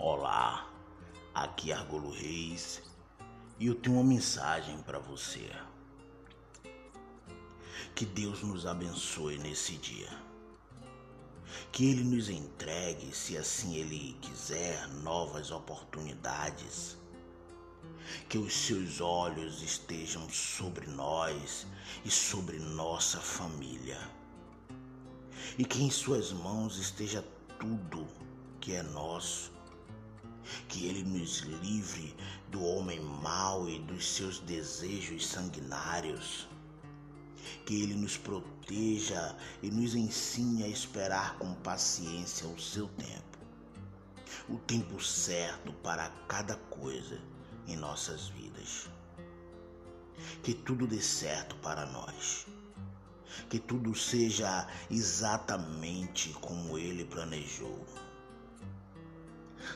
Olá, aqui é Argolo Reis e eu tenho uma mensagem para você. Que Deus nos abençoe nesse dia. Que Ele nos entregue, se assim Ele quiser, novas oportunidades. Que os seus olhos estejam sobre nós e sobre nossa família. E que em Suas mãos esteja tudo que é nosso que ele nos livre do homem mau e dos seus desejos sanguinários, que ele nos proteja e nos ensine a esperar com paciência o seu tempo, o tempo certo para cada coisa em nossas vidas. Que tudo dê certo para nós. Que tudo seja exatamente como ele planejou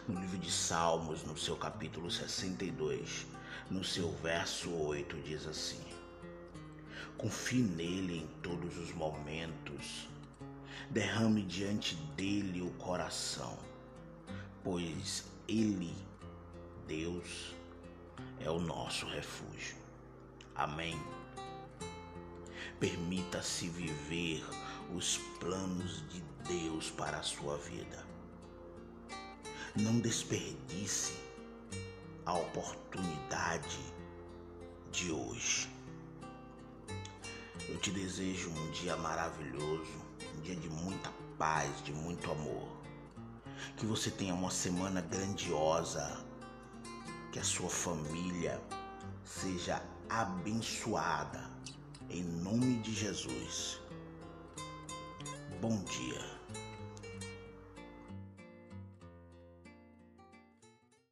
no livro de Salmos, no seu capítulo 62, no seu verso 8, diz assim: Confie nele em todos os momentos, derrame diante dele o coração, pois ele, Deus, é o nosso refúgio. Amém. Permita-se viver os planos de Deus para a sua vida. Não desperdice a oportunidade de hoje. Eu te desejo um dia maravilhoso, um dia de muita paz, de muito amor. Que você tenha uma semana grandiosa, que a sua família seja abençoada, em nome de Jesus. Bom dia.